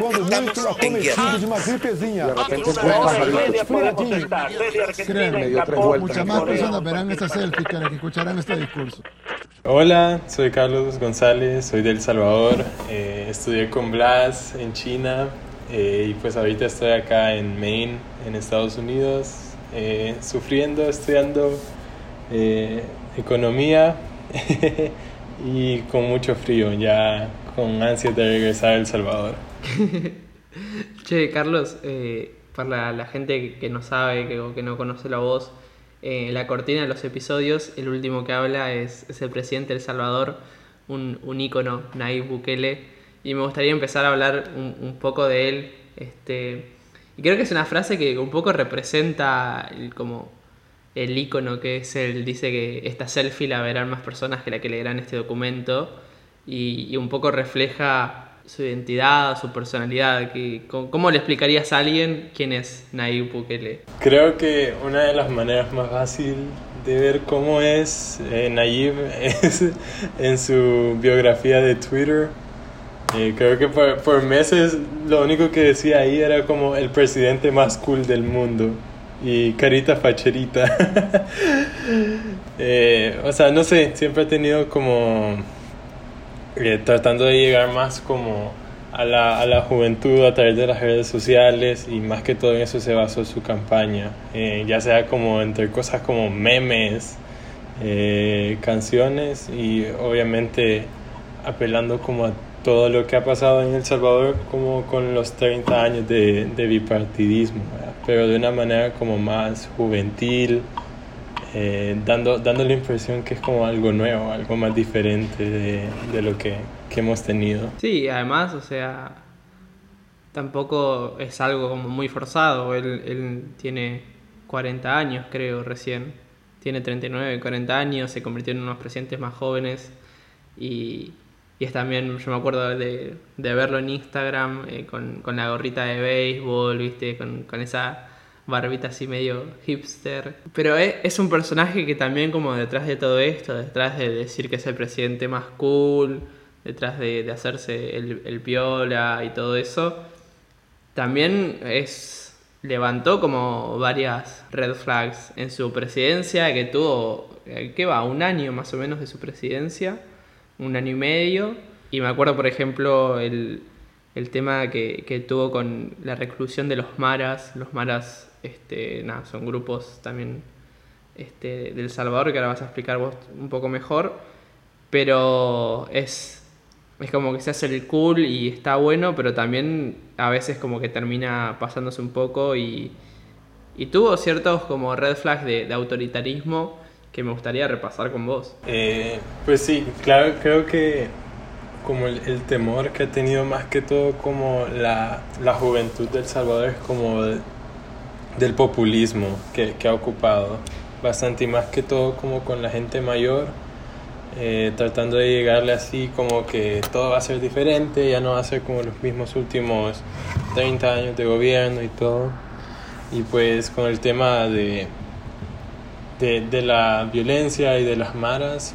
Quando muito, a começo de uma gripezinha. De repente tres Hora y pajaritos. media podemos estar desde Argentina Créeme, en dio tres Japón, vueltas. Muchas más Corea. personas verán esta selfie que las que escucharán este discurso. Hola, soy Carlos González, soy de El Salvador, eh, estudié con Blas en China eh, y pues ahorita estoy acá en Maine, en Estados Unidos, eh, sufriendo, estudiando eh, economía y con mucho frío, ya con ansias de regresar a El Salvador. Che, Carlos, eh, para la gente que, no sabe que, o que no conoce la voz, eh, la cortina de los episodios, el último que habla es, es el presidente de El Salvador, un, un ícono, Nayib Bukele, y me gustaría empezar a hablar un, poco de él. Este, y creo que es una frase que un poco representa el, como el ícono que es él. Dice que esta selfie la verán más personas que la que leerán este documento, y un poco refleja su identidad, su personalidad. Que, ¿cómo, le explicarías a alguien quién es Nayib Bukele? Creo que una de las maneras más fácil de ver cómo es eh, Nayib es en su biografía de Twitter. Eh, creo que por, por meses lo único que decía ahí era como el presidente más cool del mundo. Y carita facherita. Eh, o sea, no sé, siempre ha tenido como eh, tratando de llegar más como a la, a la juventud a través de las redes sociales y más que todo en eso se basó su campaña, Eh, ya sea como entre cosas como memes, eh, canciones y obviamente apelando como a todo lo que ha pasado en El Salvador como con los 30 años de, bipartidismo, pero de una manera como más juvenil, eh, dando, dando la impresión que es como algo nuevo, algo más diferente de, lo que, que hemos tenido. Sí, además, o sea, tampoco es algo como muy forzado. Él, él tiene 40 años, creo, recién. Tiene 39, 40 años, se convirtió en unos presidentes más jóvenes. Y, y es también, yo me acuerdo de, de verlo en Instagram eh, con, con la gorrita de béisbol, ¿viste? Con, con esa barbita así medio hipster. Pero es, es un personaje que también como detrás de todo esto, detrás de decir que es el presidente más cool, detrás de, de hacerse el, el piola y todo eso, también es levantó como varias red flags en su presidencia, que tuvo, eh, ¿qué va? Un año más o menos de su presidencia, un año y medio. Y me acuerdo, por ejemplo, el, el tema que, que tuvo con la reclusión de los maras. Los maras, este, nada, son grupos también este, del Salvador, que ahora vas a explicar vos un poco mejor. Pero es, es como que se hace el cool y está bueno, pero también a veces como que termina pasándose un poco y, y tuvo ciertos como red flags de, de autoritarismo que me gustaría repasar con vos. Eh, pues sí, claro, creo que como el, el temor que ha tenido más que todo como la, la juventud del Salvador es como del populismo que, que ha ocupado bastante y más que todo como con la gente mayor eh, tratando de llegarle así como que todo va a ser diferente, ya no va a ser como los mismos últimos 30 años de gobierno y todo. Y pues con el tema de, de, de la violencia y de las maras,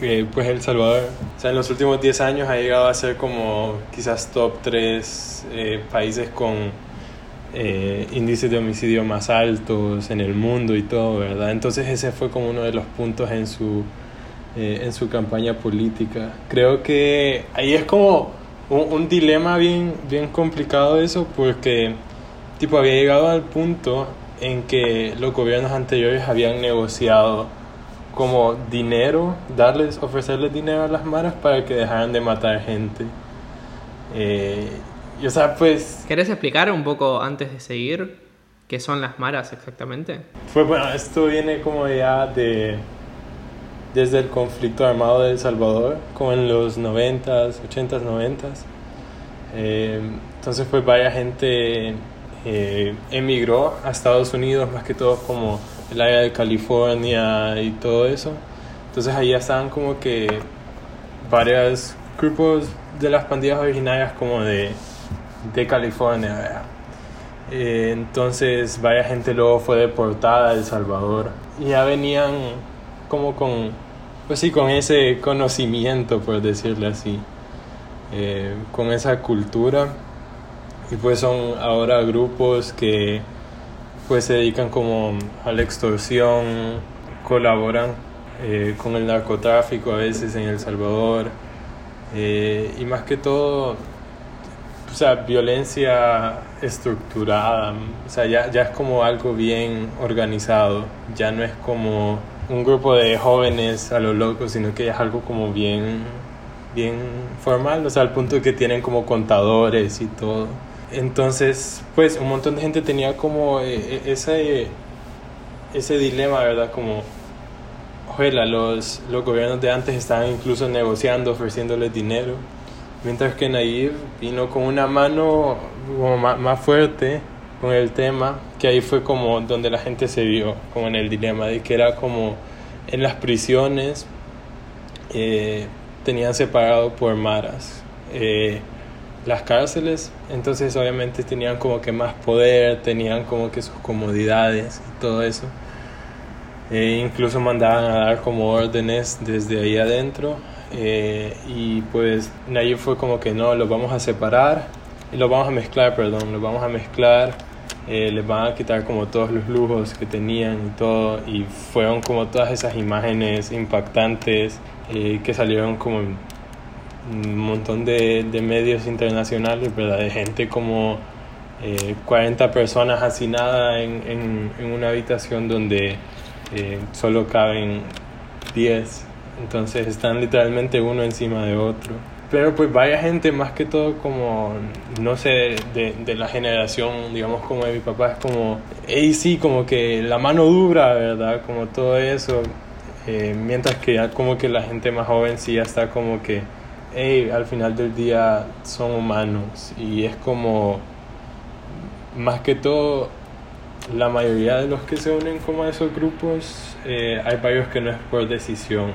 eh, pues El Salvador, o sea, en los últimos 10 años ha llegado a ser como quizás top 3 eh, países con eh, índices de homicidio más altos en el mundo y todo, ¿verdad? Entonces ese fue como uno de los puntos en su, eh, en su campaña política. Creo que ahí es como un, dilema bien, bien complicado eso, porque tipo había llegado al punto en que los gobiernos anteriores habían negociado como dinero, darles, ofrecerles dinero a las maras para que dejaran de matar gente. Eh, y o sea, pues ¿Querés explicar un poco antes de seguir qué son las maras exactamente? Fue bueno, esto viene como ya de desde el conflicto armado de El Salvador, como en los 90s, 80s, 90s. Eh, entonces pues varias gente eh, emigró a Estados Unidos, más que todo como el área de California y todo eso. Entonces ahí ya estaban como que varios grupos de las pandillas originarias como de, de California. Eh, entonces, vaya gente luego fue deportada a El Salvador. Y ya venían como con, pues sí, con ese conocimiento, por decirlo así, eh, con esa cultura. y pues son ahora grupos que pues se dedican como a la extorsión, colaboran eh, con el narcotráfico a veces en El Salvador y más que todo o sea, violencia estructurada, o sea, ya, ya es como algo bien organizado, ya no es como un grupo de jóvenes a lo loco, sino que es algo como bien, bien formal, o sea, al punto que tienen como contadores y todo. Entonces, pues un montón de gente tenía como eh, ese, ese dilema, ¿verdad? Como, ojalá, los, los gobiernos de antes estaban incluso negociando, ofreciéndoles dinero Mientras que Naive vino con una mano más, fuerte con el tema, que ahí fue como donde la gente se vio, como en el dilema, de que era como en las prisiones eh, tenían separado por maras eh, las cárceles, entonces obviamente tenían como que más poder, tenían como que sus comodidades y todo eso. Eh, incluso mandaban a dar como órdenes desde ahí adentro eh, y pues Nayib fue como que no, los vamos a separar, los vamos a mezclar, perdón, los vamos a mezclar, eh, les van a quitar como todos los lujos que tenían y todo, y fueron como todas esas imágenes impactantes eh, que salieron como un montón de, de medios internacionales, ¿verdad? De gente como 40 personas hacinadas en, en, en una habitación donde solo caben 10 entonces están literalmente uno encima de otro. Pero pues vaya gente más que todo como, no sé, de, de la generación, digamos como de mi papá, es como, hey sí, como que la mano dura, ¿verdad? Como todo eso. Eh, mientras que ya como que la gente más joven sí ya está como que, hey, al final del día son humanos. Y es como, más que todo, la mayoría de los que se unen como a esos grupos, eh, hay varios que no es por decisión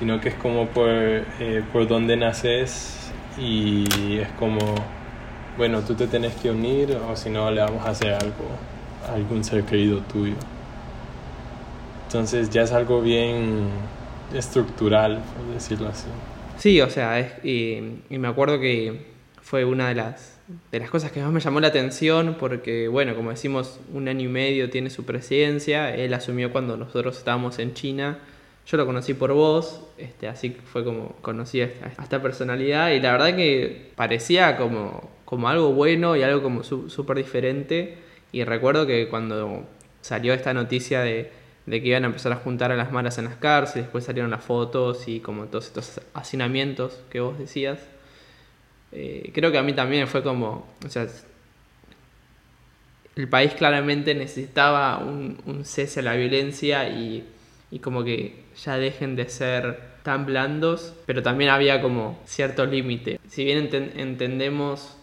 sino que es como por, eh, por dónde naces y es como, bueno, tú te tienes que unir o si no le vamos a hacer algo a algún ser querido tuyo. Entonces ya es algo bien estructural, por decirlo así. Sí, o sea, es, y, y me acuerdo que fue una de las, de las cosas que más me llamó la atención porque, bueno, como decimos, un año y medio tiene su presidencia, él asumió cuando nosotros estábamos en China yo lo conocí por vos, este, así fue como conocí a esta, personalidad y la verdad que parecía como, como algo bueno y algo como súper diferente. Y recuerdo que cuando salió esta noticia de, que iban a empezar a juntar a las malas en las cárceles, después salieron las fotos y como todos estos hacinamientos que vos decías, eh, creo que a mí también fue como, o sea, el país claramente necesitaba un cese a la violencia y y como que ya dejen de ser tan blandos, pero también había como cierto límite. Si bien entendemos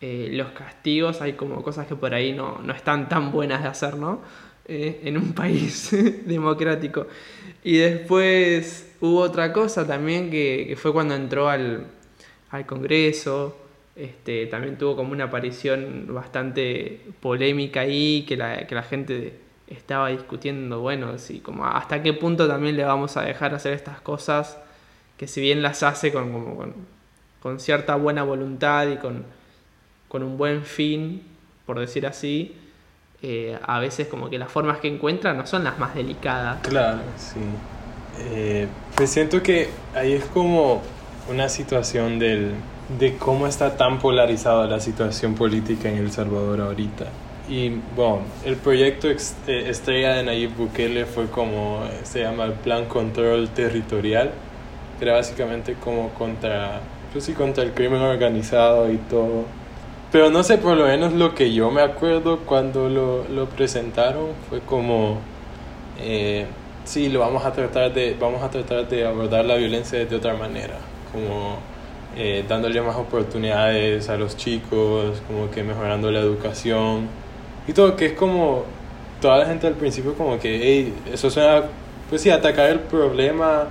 eh, los castigos, hay como cosas que por ahí no, no están tan buenas de hacer, ¿no? Eh, en un país democrático. Y después hubo otra cosa también que, que fue cuando entró al, al Congreso. Este, también tuvo como una aparición bastante polémica ahí, que la, que la gente estaba discutiendo, bueno, si como hasta qué punto también le vamos a dejar hacer estas cosas que si bien las hace con, como con, cierta buena voluntad y con, con, un buen fin, por decir así, eh, a veces como que las formas que encuentra no son las más delicadas. Claro, sí. Eh, pues siento que ahí es como una situación del, de cómo está tan polarizada la situación política en El Salvador ahorita. Y bueno, el proyecto eh, estrella de Nayib Bukele fue como, se llama el Plan Control Territorial, que era básicamente como contra, pues sí, contra el crimen organizado y todo. Pero no sé, por lo menos lo que yo me acuerdo cuando lo, lo presentaron fue como, eh, sí, lo vamos a tratar de, vamos a tratar de abordar la violencia de otra manera, como eh, dándole más oportunidades a los chicos, como que mejorando la educación y todo, que es como toda la gente al principio como que, hey, eso suena, pues sí, atacar el problema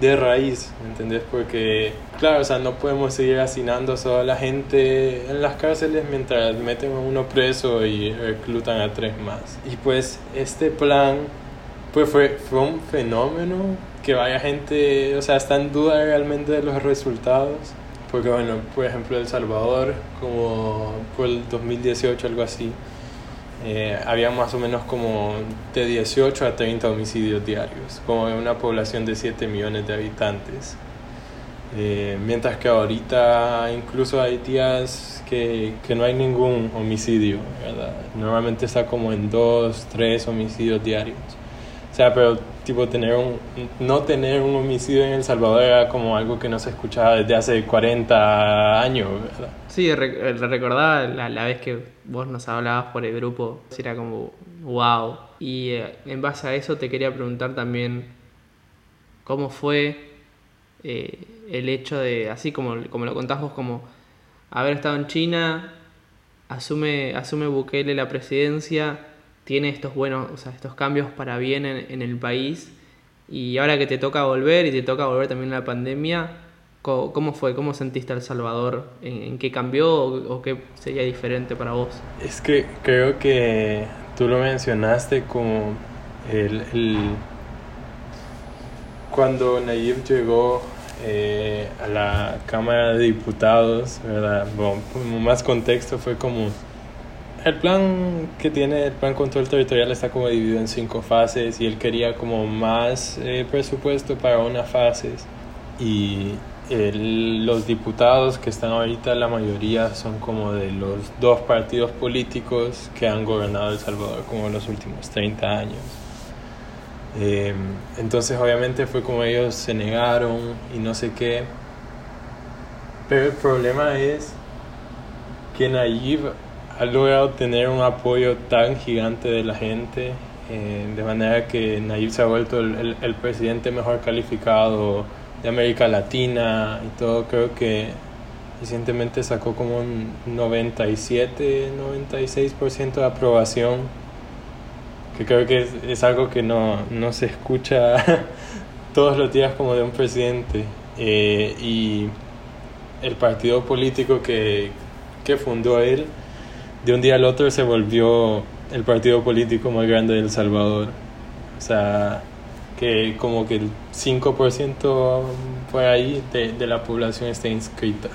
de raíz, ¿me entendés? Porque, claro, o sea, no podemos seguir hacinando a toda la gente en las cárceles mientras meten a uno preso y reclutan a tres más. Y pues este plan, pues fue, fue un fenómeno que vaya gente, o sea, está en duda realmente de los resultados porque bueno, por ejemplo El Salvador, como por el 2018, algo así, eh, había más o menos como de 18 a 30 homicidios diarios, como en una población de 7 millones de habitantes. Eh, mientras que ahorita incluso hay días que, que, no hay ningún homicidio. Normalmente está como en 2, 3 homicidios diarios. O sea, pero tipo tener un, no tener un homicidio en El Salvador era como algo que no se escuchaba desde hace 40 años, ¿verdad? Sí, recordaba la, la, vez que vos nos hablabas por el grupo, era como wow. Y eh, en base a eso te quería preguntar también cómo fue eh, el hecho de, así como, como lo contás vos, como haber estado en China, asume, asume Bukele la presidencia, tiene estos buenos, o sea, estos cambios para bien en, el país, y ahora que te toca volver y te toca volver también la pandemia, ¿Cómo, fue? ¿Cómo sentiste El Salvador? ¿En, qué cambió o, qué sería diferente para vos? Es que creo que tú lo mencionaste como el, cuando Nayib llegó eh, a la Cámara de Diputados, ¿verdad? Bueno, más contexto fue como el plan que tiene el plan control territorial está como dividido en cinco fases y él quería como más eh, presupuesto para unas fases y los diputados que están ahorita, la mayoría son como de los dos partidos políticos que han gobernado El Salvador como los últimos 30 años. Eh, entonces obviamente fue como ellos se negaron y no sé qué. Pero el problema es que Nayib ha logrado tener un apoyo tan gigante de la gente, eh, de manera que Nayib se ha vuelto el, el presidente mejor calificado de América Latina y todo, creo que recientemente sacó como un 97, 96% de aprobación, que creo que es, algo que no, no, se escucha todos los días como de un presidente. Eh, y el partido político que, que fundó él, de un día al otro se volvió el partido político más grande de El Salvador. O sea, que como que el 5% por ahí de, de, la población está inscrita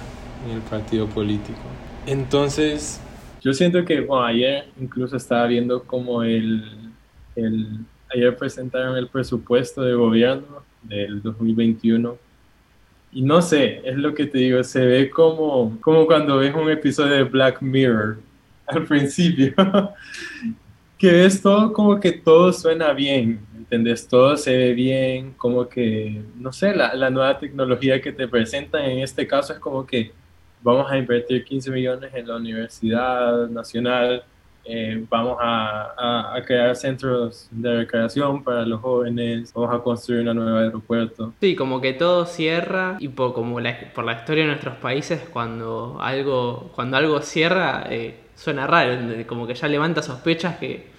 en el partido político. Entonces, yo siento que ayer incluso estaba viendo como el, el, ayer presentaron el presupuesto de gobierno del 2021 y no sé, es lo que te digo, se ve como, como cuando ves un episodio de Black Mirror al principio, que ves todo como que todo suena bien, ¿entendés? Todo se ve bien, como que, no sé, la, la, nueva tecnología que te presentan en este caso es como que vamos a invertir 15 millones en la Universidad Nacional, eh, vamos a, a, crear centros de recreación para los jóvenes, vamos a construir un nuevo aeropuerto. Sí, como que todo cierra y por, como la, por la historia de nuestros países, cuando algo, cuando algo cierra, eh, suena raro, como que ya levanta sospechas que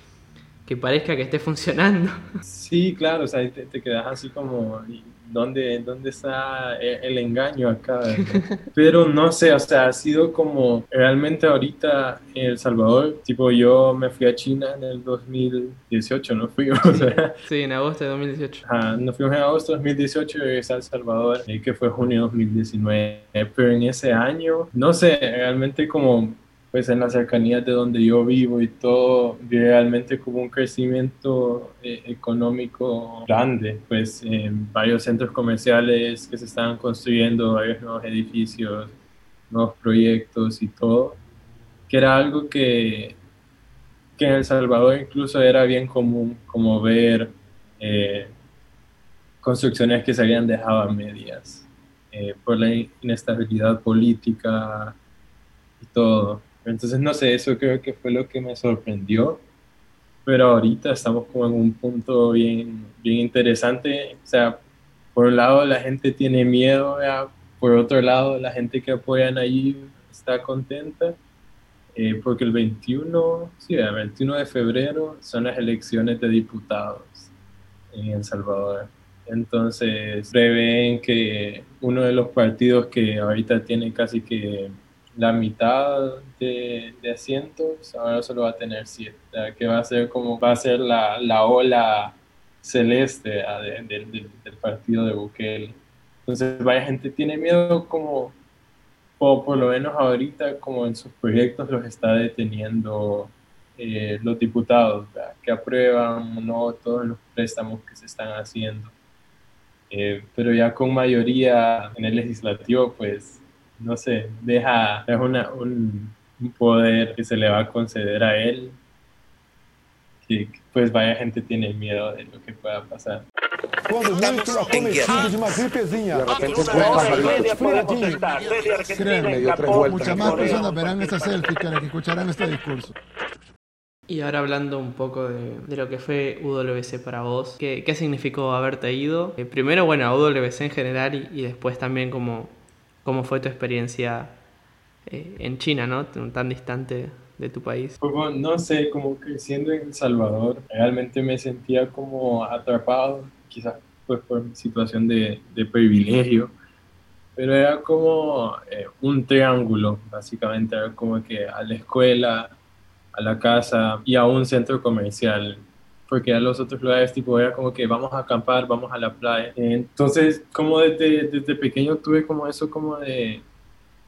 que parezca que esté funcionando. Sí, claro, o sea, te, quedas así como, ¿dónde, ¿dónde está el, engaño acá? Pero no sé, o sea, ha sido como realmente ahorita en El Salvador, tipo yo me fui a China en el 2018, ¿no? Fui, o sea, Sí, en agosto de 2018. Ajá, nos fuimos en agosto de 2018 y regresé a El Salvador, eh, que fue junio de 2019. Pero en ese año, no sé, realmente como pues en las cercanías de donde yo vivo y todo, realmente como un crecimiento eh, económico grande, pues varios centros comerciales que se estaban construyendo, varios nuevos edificios, nuevos proyectos y todo, que era algo que, que en El Salvador incluso era bien común, como ver eh, construcciones que se habían dejado a medias eh, por la inestabilidad política y todo. Entonces, no sé, eso creo que fue lo que me sorprendió. Pero ahorita estamos como en un punto bien, bien interesante. O sea, por un lado la gente tiene miedo, por otro lado la gente que apoyan allí está contenta. Eh, porque el 21, sí, el 21 de febrero son las elecciones de diputados en El Salvador. Entonces, prevén que uno de los partidos que ahorita tiene casi que la mitad de, asientos, ahora solo va a tener siete, que va a ser como, va a ser la, la ola celeste ah, del partido de Bukele. Entonces, vaya gente tiene miedo como o por lo menos ahorita, como en sus proyectos los está deteniendo eh, los diputados, que aprueban o no todos los préstamos que se están haciendo. Eh, pero ya con mayoría en el legislativo, pues, no sé, deja, una, un, un poder que se le va a conceder a él que pues vaya gente tiene miedo de lo que pueda pasar. Quando muito acometido de uma gripezinha. De repente Friadinho. Créanme, muchas más personas verán esta selfie que escucharán este discurso. Y ahora hablando un poco de, de lo que fue UWC para vos, ¿qué, qué significó haberte ido? Eh, primero, bueno, a UWC en general y, y después también cómo, cómo fue tu experiencia eh, en China, ¿no? Tan distante de tu país. Como, no sé, como creciendo en El Salvador, realmente me sentía como atrapado, quizás pues por mi situación de, de privilegio, pero era como eh, un triángulo, básicamente, era como que a la escuela, a la casa y a un centro comercial porque a los otros lugares tipo era como que vamos a acampar, vamos a la playa. Entonces, como desde, desde pequeño tuve como eso como de,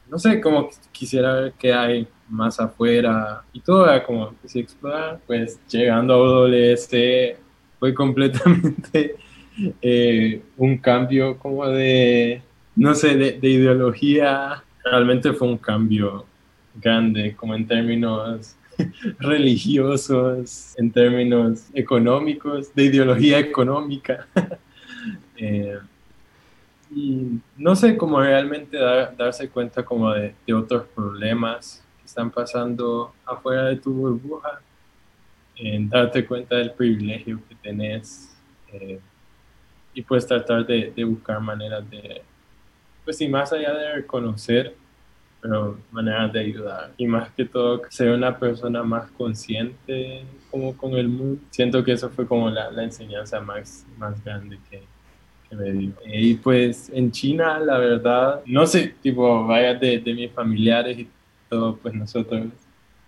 no sé, como quisiera ver qué hay más afuera y todo era como se explorar, pues llegando a OWS fue completamente eh, un cambio como de, no sé, de, de ideología, realmente fue un cambio grande como en términos religiosos, en términos económicos, de ideología económica. eh, y no sé cómo realmente dar, darse cuenta como de, de, otros problemas que están pasando afuera de tu burbuja, en darte cuenta del privilegio que tenés eh, y pues tratar de, de buscar maneras de, pues y más allá de reconocer pero maneras de ayudar. Y más que todo, ser una persona más consciente como con el mundo. Siento que eso fue como la, la enseñanza más, más grande que, que me dio. Y pues en China, la verdad, no sé, tipo, vaya de, de mis familiares y todo, pues nosotros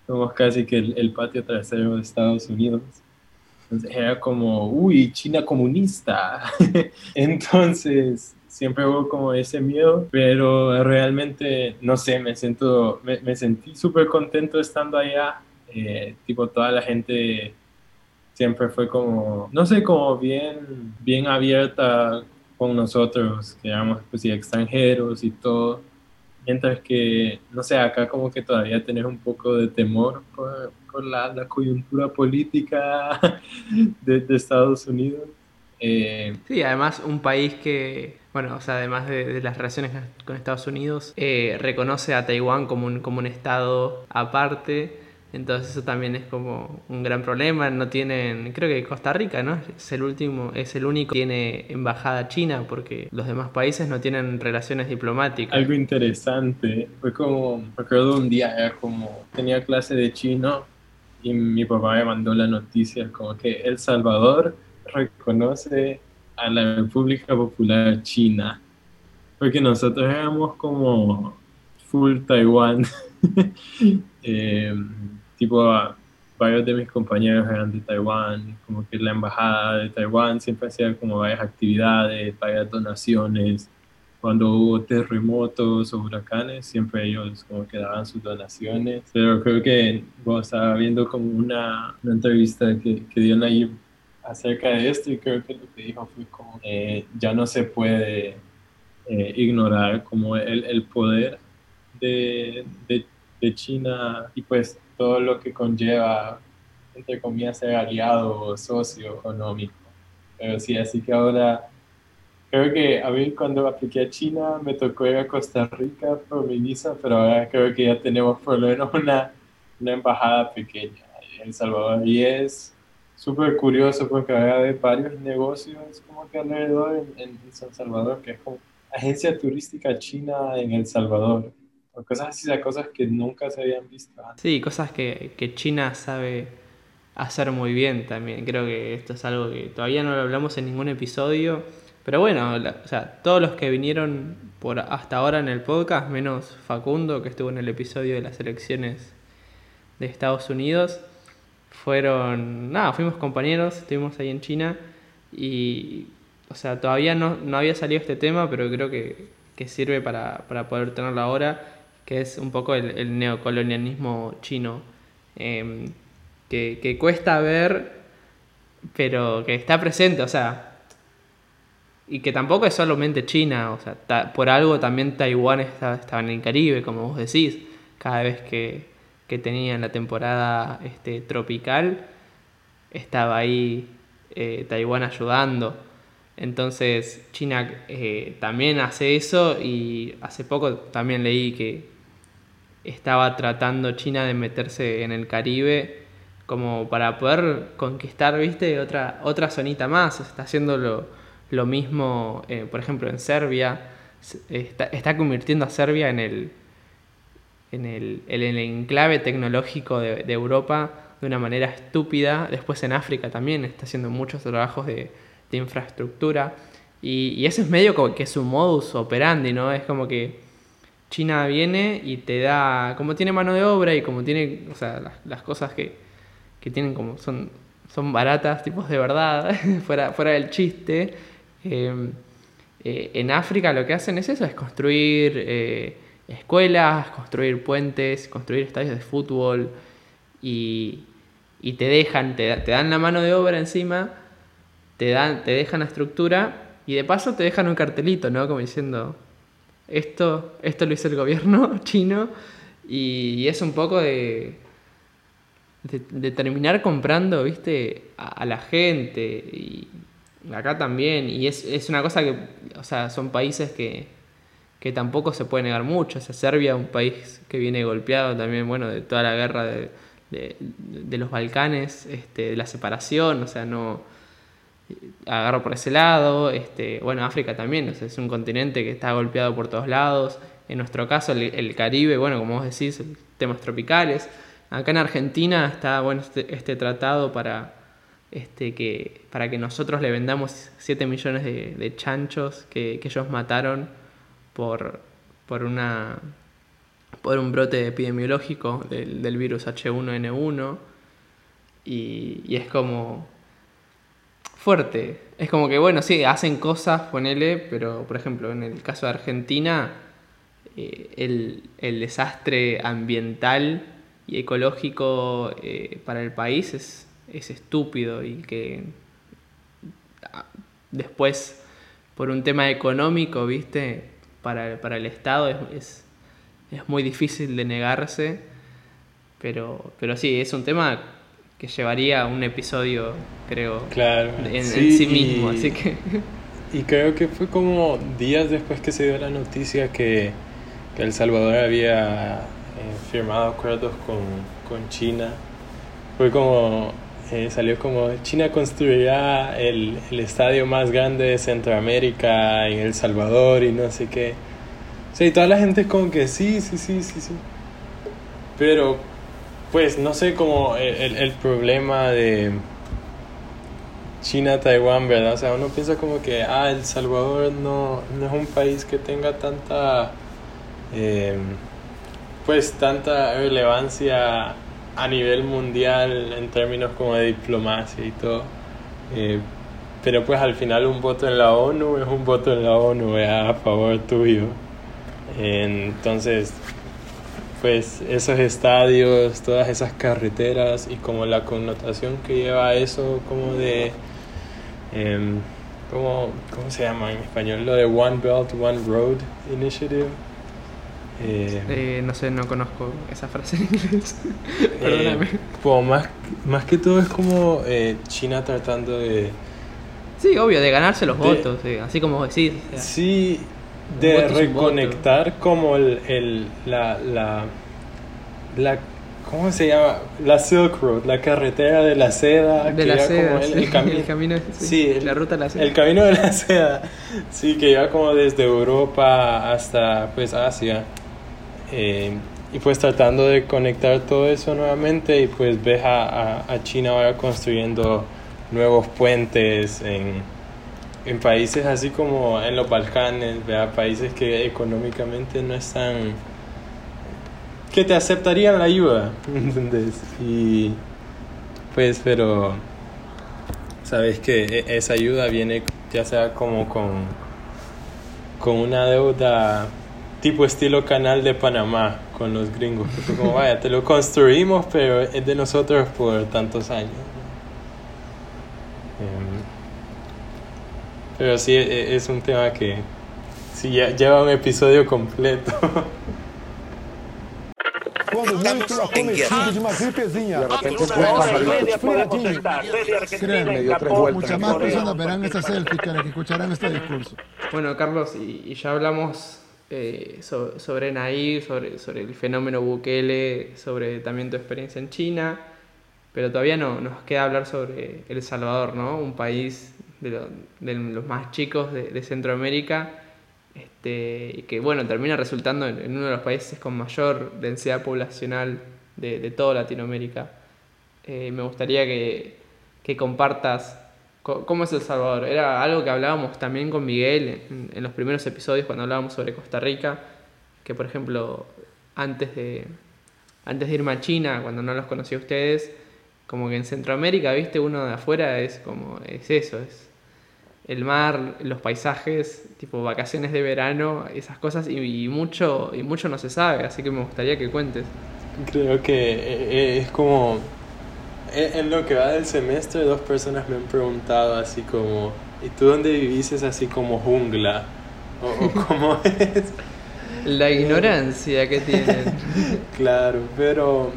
somos casi que el, el patio trasero de Estados Unidos. Entonces era como, uy, China comunista. Entonces, siempre hubo como ese miedo, pero realmente, no sé, me siento, me, sentí súper contento estando allá. Eh, tipo, toda la gente siempre fue como, no sé, como bien, bien abierta con nosotros, que éramos pues extranjeros y todo. Mientras que, no sé, acá como que todavía tenés un poco de temor por, por la, la, coyuntura política de, de Estados Unidos. Eh, sí, además un país que, bueno, o sea, además de, de las relaciones con Estados Unidos, eh, reconoce a Taiwán como un, como un estado aparte. Entonces eso también es como un gran problema. No tienen, creo que Costa Rica, ¿no? Es el último, es el único que tiene embajada china porque los demás países no tienen relaciones diplomáticas. Algo interesante fue como, recuerdo un día, era como, tenía clase de chino y mi papá me mandó la noticia como que El Salvador reconoce a la República Popular China, porque nosotros éramos como full Taiwán. eh, tipo, varios de mis compañeros eran de Taiwán, como que la embajada de Taiwán siempre hacía como varias actividades, varias donaciones. Cuando hubo terremotos o huracanes, siempre ellos como que daban sus donaciones. Pero creo que bueno, estaba viendo como una, una entrevista que, que dio Nayib acerca de esto y creo que lo que dijo fue como ya no se puede eh, ignorar como el, el poder de, de, de, China y pues todo lo que conlleva entre comillas ser aliado o socio económico. Pero sí así que ahora creo que a mí cuando apliqué a China me tocó ir a Costa Rica por mi visa pero ahora creo que ya tenemos por lo menos una, una embajada pequeña en El Salvador y es súper curioso porque hay varios negocios como que alrededor en, en, San Salvador, que es como agencia turística china en El Salvador. O cosas así, cosas que nunca se habían visto antes. Sí, cosas que, que China sabe hacer muy bien también. Creo que esto es algo que todavía no lo hablamos en ningún episodio. Pero bueno, la, o sea, todos los que vinieron por hasta ahora en el podcast, menos Facundo, que estuvo en el episodio de las elecciones de Estados Unidos, fueron, nada, fuimos compañeros, estuvimos ahí en China y, o sea, todavía no, no había salido este tema, pero creo que, que sirve para, para, poder tenerlo ahora, que es un poco el, el neocolonialismo chino, em, que, que cuesta ver, pero que está presente, o sea, y que tampoco es solamente China, o sea, por algo también Taiwán está- estaba en el Caribe, como vos decís, cada vez que, que tenían la temporada este, tropical, estaba ahí eh, Taiwán ayudando. Entonces China eh, también hace eso y hace poco también leí que estaba tratando China de meterse en el Caribe como para poder conquistar, viste, otra, otra zonita más. Está haciendo lo, mismo, eh, por ejemplo, en Serbia. Se- Está, está convirtiendo a Serbia en el, en el, en el enclave tecnológico de, Europa de una manera estúpida. Después en África también está haciendo muchos trabajos de, de infraestructura. Y, y ese es medio como que su modus operandi, ¿no? Es como que China viene y te da, como tiene mano de obra y como tiene, o sea, las, las cosas que, que tienen como son, son baratas, tipos de verdad, fuera, fuera del chiste. eh, eh, en África lo que hacen es eso, es construir eh, escuelas, construir puentes, construir estadios de fútbol y, y te dejan, te, da- te dan la mano de obra encima, te, dan, te dejan la estructura y de paso te dejan un cartelito, ¿no? Como diciendo, esto, esto lo hizo el gobierno chino y, es un poco de, de, de terminar comprando, viste, a, a la gente y acá también. Y es, es una cosa que, o sea, son países que, que tampoco se puede negar mucho. O sea, Serbia, un país que viene golpeado también, bueno, de toda la guerra de, de, los Balcanes, este, de la separación, o sea, no agarro por ese lado, este, bueno, África también, o sea, es un continente que está golpeado por todos lados, en nuestro caso el, el Caribe, bueno, como vos decís, temas tropicales, acá en Argentina está, bueno, este, este tratado para, este, que, para que nosotros le vendamos 7 millones de, de chanchos que, que ellos mataron por, por una por un brote epidemiológico del, del virus H1N1 y, y es como fuerte. Es como que, bueno, sí, hacen cosas, ponele, pero por ejemplo, en el caso de Argentina, eh, el, el desastre ambiental y ecológico eh, para el país es, es estúpido y que ah, después, por un tema económico, viste, para, para el Estado es, es, es muy difícil de negarse, pero, pero sí, es un tema que llevaría un episodio, creo, Claro. en, en Sí, sí mismo, y- así que... Y creo que fue como días después que se dio la noticia que, que El Salvador había eh, firmado acuerdos con, con China. Fue como, eh, salió como, China construirá el, el estadio más grande de Centroamérica en El Salvador y no sé qué. O sea, y toda la gente es como que sí, sí, sí, sí, sí. Pero, pues, no sé, como el, el- problema de... China, Taiwán, ¿verdad? O sea, uno piensa como que, ah, El Salvador no, no es un país que tenga tanta, eh, pues, tanta relevancia a nivel mundial en términos como de diplomacia y todo. Eh, pero pues al final un voto en la ONU es un voto en la ONU ¿verdad? a favor tuyo. Eh, entonces, pues esos estadios, todas esas carreteras y como la connotación que lleva eso como de... em, ¿cómo, ¿Cómo se llama en español? Lo de One Belt, One Road Initiative. Eh, Eh, no sé, no conozco esa frase en inglés. eh, Perdóname. como más, más que todo es como eh, China tratando de... Sí, obvio, de ganarse los de- votos, sí, así como decís. o sea, Sí, de reconectar como el, el, la, la, la, ¿cómo se llama? La Silk Road, la carretera de la seda. de que la seda, como el, sí, el camino, el camino, sí, sí, el- la ruta de la seda. el camino de la seda, sí, que iba como desde Europa hasta pues Asia. Eh, y pues tratando de conectar todo eso nuevamente y pues ves a, a, a China ahora construyendo nuevos puentes en, en países así como en los Balcanes, ¿verdad? países que económicamente no están... que te aceptarían la ayuda, ¿entendés? Y pues, pero sabes que e- esa ayuda viene ya sea como con, con una deuda tipo estilo canal de Panamá con los gringos. Que fue como, vaya, te lo construimos, pero es de nosotros por tantos años. Em, pero sí, e- es un tema que sí, ya lleva un episodio completo. Quando muito de uma gripezinha. De repente. Muchas más personas verán esta selfie que las que escucharán este discurso. Bueno, Carlos, y, y ya hablamos eh, so- sobre Nair, sobre, sobre el fenómeno Bukele, sobre también tu experiencia en China, pero todavía no nos queda hablar sobre El Salvador, ¿no? Un país de, lo- de los más chicos de, Centroamérica, este, y que, bueno, termina resultando en, uno de los países con mayor densidad poblacional de, de toda Latinoamérica. Eh, me gustaría que, compartas co- cómo es El Salvador. Era algo que hablábamos también con Miguel en, los primeros episodios cuando hablábamos sobre Costa Rica, que por ejemplo, antes de, antes de irme a China, cuando no los conocí a ustedes, como que en Centroamérica, viste, uno de afuera es como, es eso, es el mar, los paisajes, tipo vacaciones de verano, esas cosas, y, y mucho, y mucho no se sabe, así que me gustaría que cuentes. Creo que eh, es como... En en lo que va del semestre, dos personas me han preguntado así como... ¿Y tú dónde vivís? Es así como jungla. O, o cómo es. La ignorancia que tienen. Claro, pero...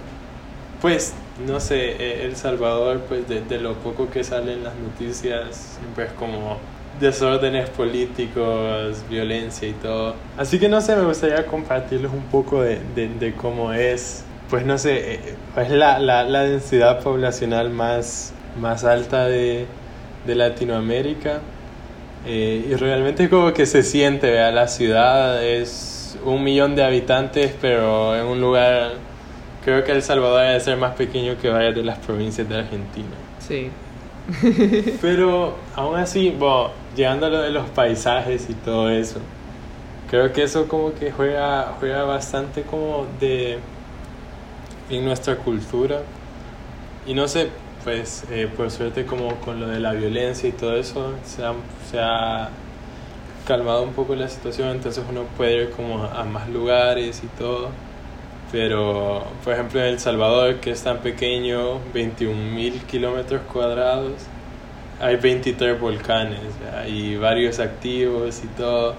Pues, no sé, eh, El Salvador, pues de, de lo poco que sale en las noticias, siempre es como desórdenes políticos, violencia y todo. Así que no sé, me gustaría compartirles un poco de, de, de cómo es, pues no sé, eh, es la, la, la densidad poblacional más, más alta de, de Latinoamérica. Eh, y realmente como que se siente, vea, la ciudad es un millón de habitantes, pero en un lugar, creo que El Salvador debe ser más pequeño que varias de las provincias de Argentina. Sí. Pero aún así, bueno, llegando a lo de los paisajes y todo eso, creo que eso como que juega, juega bastante como de en nuestra cultura. Y no sé, pues eh, por suerte como con lo de la violencia y todo eso, se ha, se ha calmado un poco la situación, entonces uno puede ir como a más lugares y todo. Pero, por ejemplo, en El Salvador, que es tan pequeño, 21 mil kilómetros cuadrados, hay 23 volcanes ¿verdad? y varios activos y todo.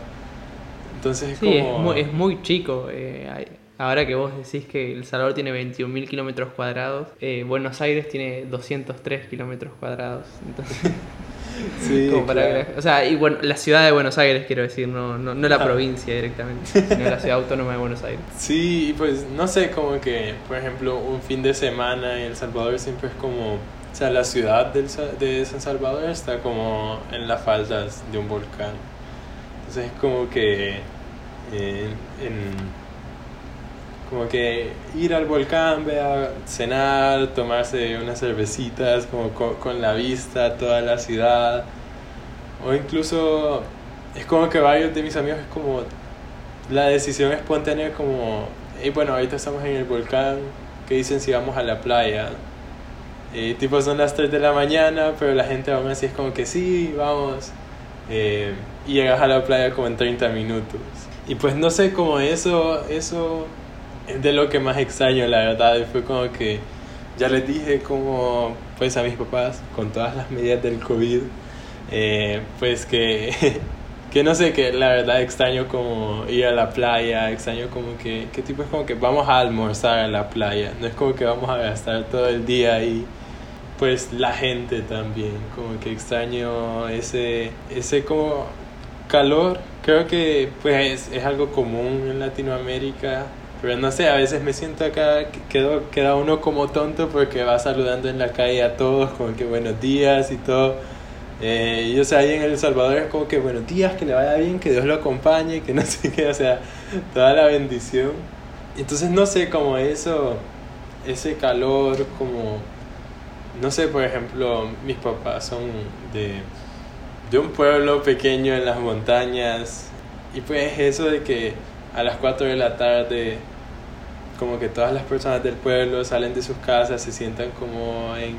Entonces es Sí, es como... muy, es muy chico. eh, hay- ahora que vos decís que El Salvador tiene 21.000 kilómetros cuadrados, eh, Buenos Aires tiene 203 kilómetros cuadrados. Entonces, Sí, como para claro. o sea, y bueno, la ciudad de Buenos Aires, quiero decir, no, no, no la provincia directamente, sino la ciudad autónoma de Buenos Aires. Sí, pues no sé, como que, por ejemplo, un fin de semana en El Salvador siempre es como, o sea, la ciudad del de San Salvador está como en las faldas de un volcán. Entonces es como que, eh, en, como que ir al volcán, vea, cenar, tomarse unas cervecitas, como co- con, la vista, toda la ciudad. O incluso, es como que varios de mis amigos es como la decisión espontánea como, y bueno, ahorita estamos en el volcán, ¿qué dicen si vamos a la playa? Y tipo son las 3 de la mañana, pero la gente aún así es como que sí, vamos. Eh, y llegas a la playa como en 30 minutos. Y pues no sé, como eso, eso es de lo que más extraño, la verdad. Fue como que ya les dije como pues a mis papás, con todas las medidas del COVID, eh, pues que, que no sé, que la verdad extraño como ir a la playa, extraño como que, que tipo es como que vamos a almorzar a la playa, no es como que vamos a gastar todo el día ahí pues la gente también, como que extraño ese, ese como calor, creo que pues es, algo común en Latinoamérica, pero no sé, a veces me siento acá, que quedo, queda uno como tonto porque va saludando en la calle a todos, como que buenos días y todo. Eh, y o sea, ahí en El Salvador es como que buenos días, que le vaya bien, que Dios lo acompañe, que no sé qué, o sea, toda la bendición. Entonces no sé, como eso, ese calor, como no sé, por ejemplo, mis papás son de, de un pueblo pequeño en las montañas y pues eso de que a las 4 de la tarde como que todas las personas del pueblo salen de sus casas, se sientan como en,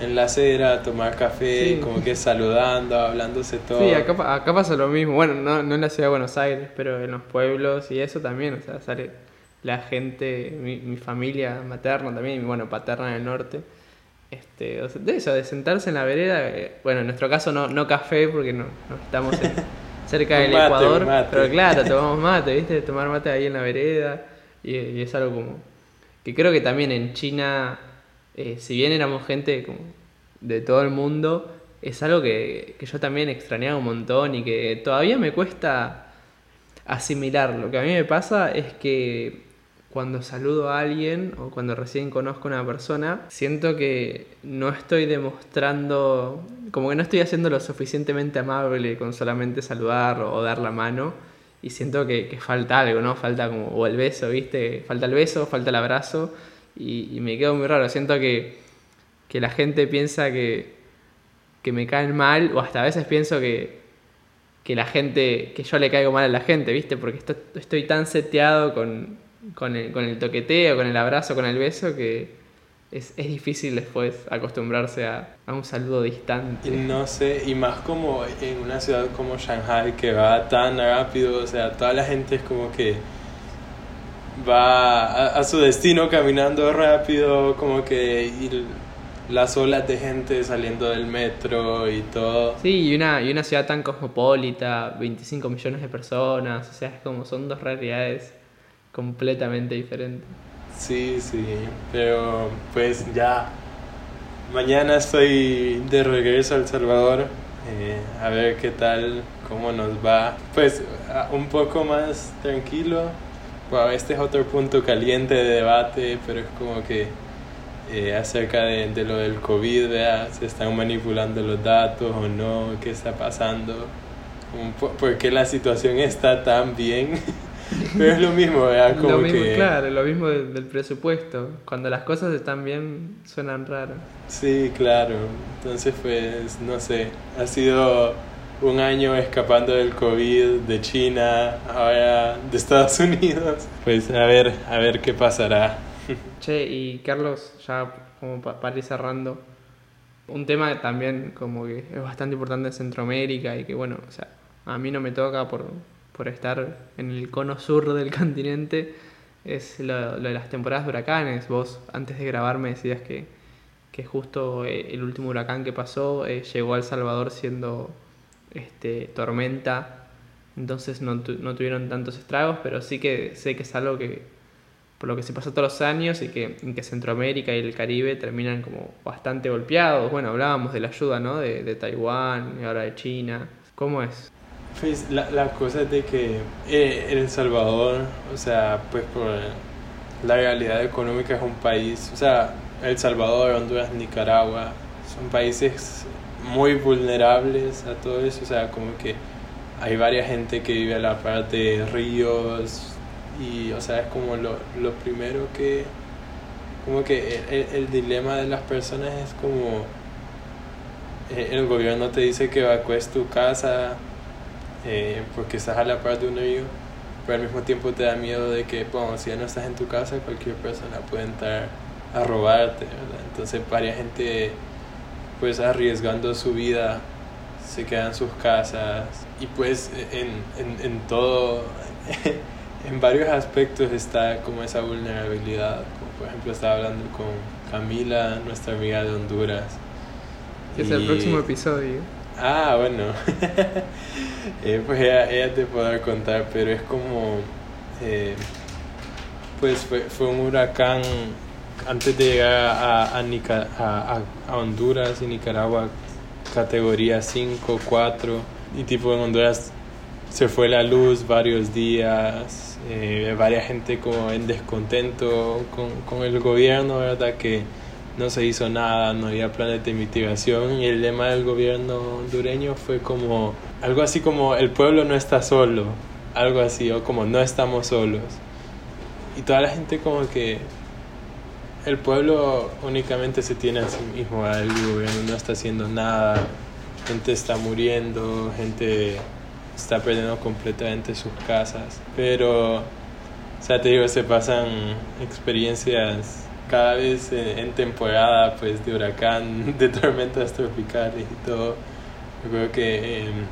en la acera a tomar café, Sí. como que saludando, hablándose todo. Sí, acá, acá pasa lo mismo. Bueno, no, no en la ciudad de Buenos Aires, pero en los pueblos y eso también. O sea, sale la gente, mi, mi familia materna también, y bueno, paterna en el norte. Este, o sea, de eso, de sentarse en la vereda. eh, bueno, en nuestro caso no, no café porque no, no estamos en- cerca del mate, Ecuador. mate. Pero claro, tomamos mate, ¿viste? Tomar mate ahí en la vereda. Y, y es algo como. Que creo que también en China, eh, si bien éramos gente como de todo el mundo, es algo que, que yo también extrañaba un montón y que todavía me cuesta asimilar. Lo que a mí me pasa es que cuando saludo a alguien o cuando recién conozco a una persona, siento que no estoy demostrando, como que no estoy haciendo lo suficientemente amable con solamente saludar o dar la mano. Y siento que, falta algo, ¿no? Falta como, o el beso, ¿viste? Falta el beso, falta el abrazo. Y, me quedo muy raro. Siento que, que la gente piensa que, que me caen mal, o hasta a veces pienso que, que la gente, que yo le caigo mal a la gente, ¿viste? Porque esto- estoy tan seteado con, con, el, con el toqueteo, con el abrazo, con el beso, que es, es difícil después acostumbrarse a, a un saludo distante. no sé, y más como en una ciudad como Shanghai que va tan rápido, o sea, toda la gente es como que va a, a su destino caminando rápido, como que y las olas de gente saliendo del metro y todo. Sí, y una, y una ciudad tan cosmopolita, 25 millones de personas, o sea, es como son dos realidades completamente diferentes. Sí, sí, pero pues ya mañana estoy de regreso a El Salvador, eh, a ver qué tal, cómo nos va. Pues un poco más tranquilo, este es otro punto caliente de debate, pero es como que eh, acerca de, de lo del COVID, ¿verdad? se están manipulando los datos o no, qué está pasando, por qué la situación está tan bien. Pero es lo mismo, ¿verdad? Como lo mismo, que... claro, lo mismo de- del presupuesto. Cuando las cosas están bien, suenan raras. Sí, claro. Entonces, pues, no sé, ha sido un año escapando del COVID, de China, ahora de Estados Unidos. Pues a ver, a ver qué pasará. Che, y Carlos, ya como pa- para ir cerrando, un tema también como que es bastante importante en Centroamérica y que bueno, o sea, a mí no me toca por, por estar en el cono sur del continente, es lo, de las temporadas de huracanes. Vos antes de grabar me decías que, que justo eh, el último huracán que pasó eh, llegó a El Salvador siendo este, tormenta, entonces no, tu- no tuvieron tantos estragos, pero sí que sé que es algo que por lo que se pasó todos los años y que, y que Centroamérica y el Caribe terminan como bastante golpeados. Bueno, hablábamos de la ayuda, ¿no? De, de Taiwán y ahora de China. ¿Cómo es? Pues la, la cosa es de que eh, El Salvador, o sea, pues por la realidad económica es un país, o sea, El Salvador, Honduras, Nicaragua, son países muy vulnerables a todo eso, o sea, como que hay varias gente que vive a la parte de ríos y, o sea, es como lo, lo primero que, como que el, el- dilema de las personas es como, eh, el gobierno te dice que evacúes tu casa, eh, porque estás a la par de un río, pero al mismo tiempo te da miedo de que, bueno, si ya no estás en tu casa, cualquier persona puede entrar a robarte, ¿verdad? Entonces, varias gente, pues arriesgando su vida, se quedan en sus casas y pues en, en, en todo, en varios aspectos está como esa vulnerabilidad, como por ejemplo estaba hablando con Camila, nuestra amiga de Honduras. Es el y- próximo episodio. Ah, bueno. Eh, pues ella, te podrá contar, pero es como. eh, pues fue, fue un huracán antes de llegar a, a, Nica- a- a Honduras y Nicaragua, categoría 5, 4. Y tipo en Honduras se fue la luz varios días, eh, varias gente como en descontento con, con el gobierno, ¿verdad? Que no se hizo nada, no había planes de mitigación y el lema del gobierno hondureño fue como algo así como el pueblo no está solo, algo así, o como no estamos solos. Y toda la gente como que el pueblo únicamente se tiene a sí mismo, el gobierno no está haciendo nada, gente está muriendo, gente está perdiendo completamente sus casas, pero, o sea, te digo, se pasan experiencias cada vez en, en temporada pues de huracán, de tormentas tropicales y todo, yo creo que em,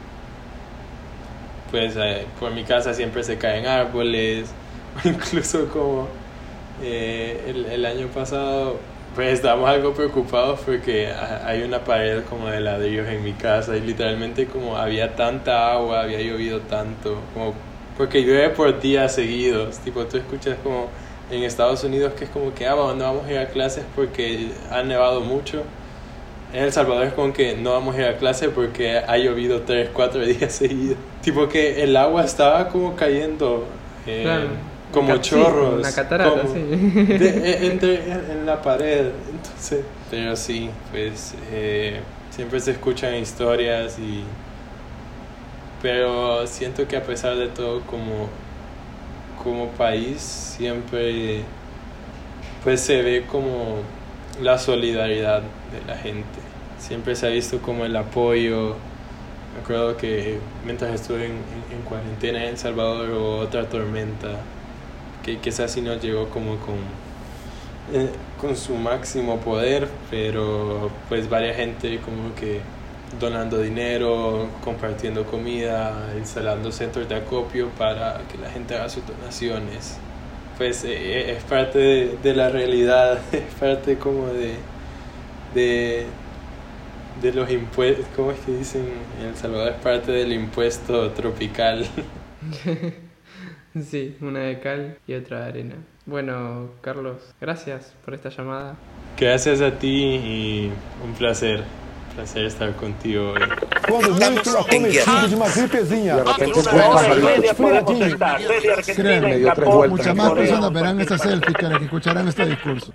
pues eh, por mi casa siempre se caen árboles, incluso como eh, el, el año pasado pues estábamos algo preocupados porque ha- hay una pared como de ladrillos en mi casa y literalmente como había tanta agua, había llovido tanto, como porque llueve por días seguidos, tipo tú escuchas como en Estados Unidos que es como que ah, ¿dónde vamos a ir a clases porque ha nevado mucho? En El Salvador es como que no vamos a ir a clase porque ha llovido 3, 4 días seguidos. Tipo que el agua estaba como cayendo eh, Claro. como Ca- sí, chorros. una catarata, como sí. de- e- entre, en, en la pared. Entonces, pero sí, pues eh, siempre se escuchan historias y... Pero siento que a pesar de todo como, como país siempre pues se ve como la solidaridad de la gente. Siempre se ha visto como el apoyo. Me acuerdo que mientras estuve en, en- en cuarentena en El Salvador hubo otra tormenta que quizás sí nos llegó como con, eh, con su máximo poder, pero pues varias gente como que donando dinero, compartiendo comida, instalando centros de acopio para que la gente haga sus donaciones. Pues eh, es parte de, de la realidad, es parte como de, de, de los impuestos, ¿cómo es que dicen en El Salvador? Es parte del impuesto tropical. Sí, una de cal y otra de arena. Bueno, Carlos, gracias por esta llamada. Gracias a ti y un placer, placer estar contigo hoy. Quando muito, acometido de uma gripezinha. De repente Una Argentina Créeme, en dio tres vueltas. Muchas más personas verán esta selfie que escucharán este discurso.